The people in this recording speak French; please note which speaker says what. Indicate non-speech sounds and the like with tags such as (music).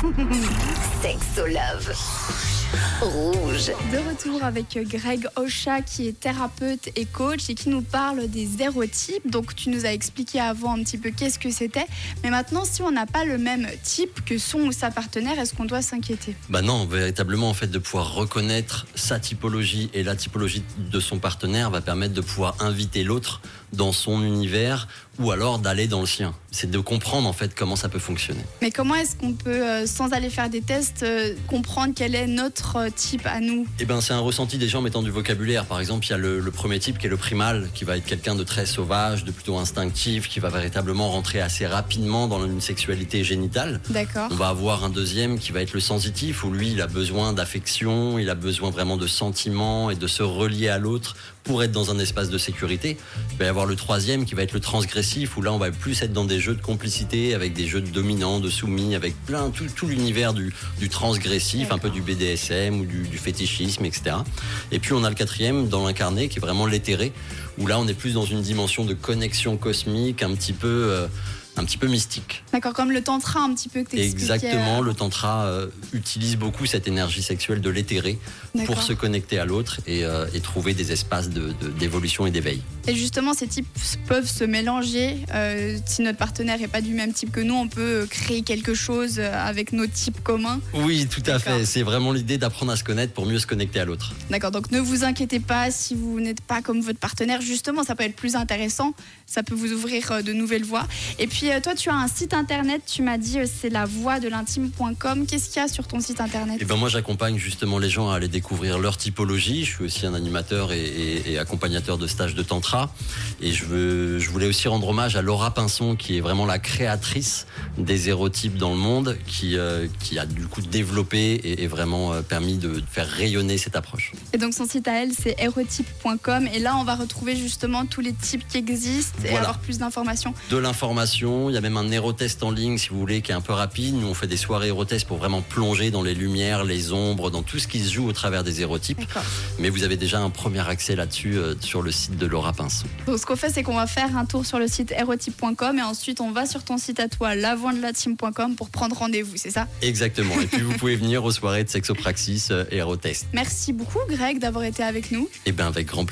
Speaker 1: (laughs) Sexo Love. Rouge.
Speaker 2: De retour avec Greg Ocha qui est thérapeute et coach et qui nous parle des hérotypes. Donc tu nous as expliqué avant un petit peu qu'est-ce que c'était. Mais maintenant, si on n'a pas le même type que son ou sa partenaire, est-ce qu'on doit s'inquiéter?
Speaker 3: Bah non, véritablement, en fait, de pouvoir reconnaître sa typologie et la typologie de son partenaire va permettre de pouvoir inviter l'autre dans son univers ou alors d'aller dans le sien. C'est de comprendre en fait comment ça peut fonctionner.
Speaker 2: Mais comment est-ce qu'on peut, euh, sans aller faire des tests, euh, comprendre quel est notre euh, type à nous?
Speaker 3: Eh ben, c'est un ressenti des gens en mettant du vocabulaire. Par exemple, il y a le, le premier type qui est le primal, qui va être quelqu'un de très sauvage, de plutôt instinctif, qui va véritablement rentrer assez rapidement dans une sexualité génitale.
Speaker 2: D'accord.
Speaker 3: On va avoir un deuxième qui va être le sensitif, où lui, il a besoin d'affection, il a besoin vraiment de sentiments et de se relier à l'autre pour être dans un espace de sécurité. Il va y avoir le troisième qui va être le transgressif, où là, on va plus être dans des jeux de complicité, avec des jeux de dominants, de soumis, avec plein, tout, l'univers du, transgressif, un peu du BDSM ou du, du fétichisme, etc. Et puis, on a le quatrième dans l'incarné, qui est vraiment l'éthéré, où là, on est plus dans une dimension de connexion cosmique, un petit peu... euh, un petit peu mystique.
Speaker 2: D'accord, comme le tantra un petit peu que tu
Speaker 3: Exactement, le tantra euh, utilise beaucoup cette énergie sexuelle de l'éthéré pour se connecter à l'autre et, euh, et trouver des espaces de- de- d'évolution et d'éveil.
Speaker 2: Et justement, ces types peuvent se mélanger. Euh, si notre partenaire n'est pas du même type que nous, on peut créer quelque chose euh, avec nos types communs.
Speaker 3: Oui, tout à fait. C'est vraiment l'idée d'apprendre à se connaître pour mieux se connecter à l'autre.
Speaker 2: D'accord, donc ne vous inquiétez pas si vous n'êtes pas comme votre partenaire. Justement, ça peut être plus intéressant. Ça peut vous ouvrir euh, de nouvelles voies. Et puis, euh, toi, tu as un site internet. Tu m'as dit, euh, c'est la voix de l'intime.com. Qu'est-ce qu'il y a sur ton site internet?
Speaker 3: Et ben moi, j'accompagne justement les gens à aller découvrir leur typologie. Je suis aussi un animateur et, et- et accompagnateur de stages de tantra. Et je, veux, je voulais aussi rendre hommage à Laura Pinson, qui est vraiment la créatrice des hérotypes dans le monde, qui, euh, qui a du coup développé et, et vraiment euh, permis de faire rayonner cette approche.
Speaker 2: Et donc, son site à elle, c'est hérotype.com. Et là, on va retrouver justement tous les types qui existent et avoir plus d'informations.
Speaker 3: de l'information. Il y a même un hérotest en ligne, si vous voulez, qui est un peu rapide. Nous, on fait des soirées hérotest pour vraiment plonger dans les lumières, les ombres, dans tout ce qui se joue au travers des hérotypes.
Speaker 2: D'accord.
Speaker 3: Mais vous avez déjà un premier accès là-dessus euh, sur le site de Laura Pinson.
Speaker 2: Donc, ce qu'on fait, c'est qu'on va faire un tour sur le site hérotype.com et ensuite, on va sur ton site à toi, lavandelateam.com, pour prendre rendez-vous, c'est ça?
Speaker 3: Exactement. Et puis, vous pouvez venir aux soirées de Sexopraxis euh, et Hérotest.
Speaker 2: Merci beaucoup, Greg, d'avoir été avec nous.
Speaker 3: Et bien, avec grand plaisir.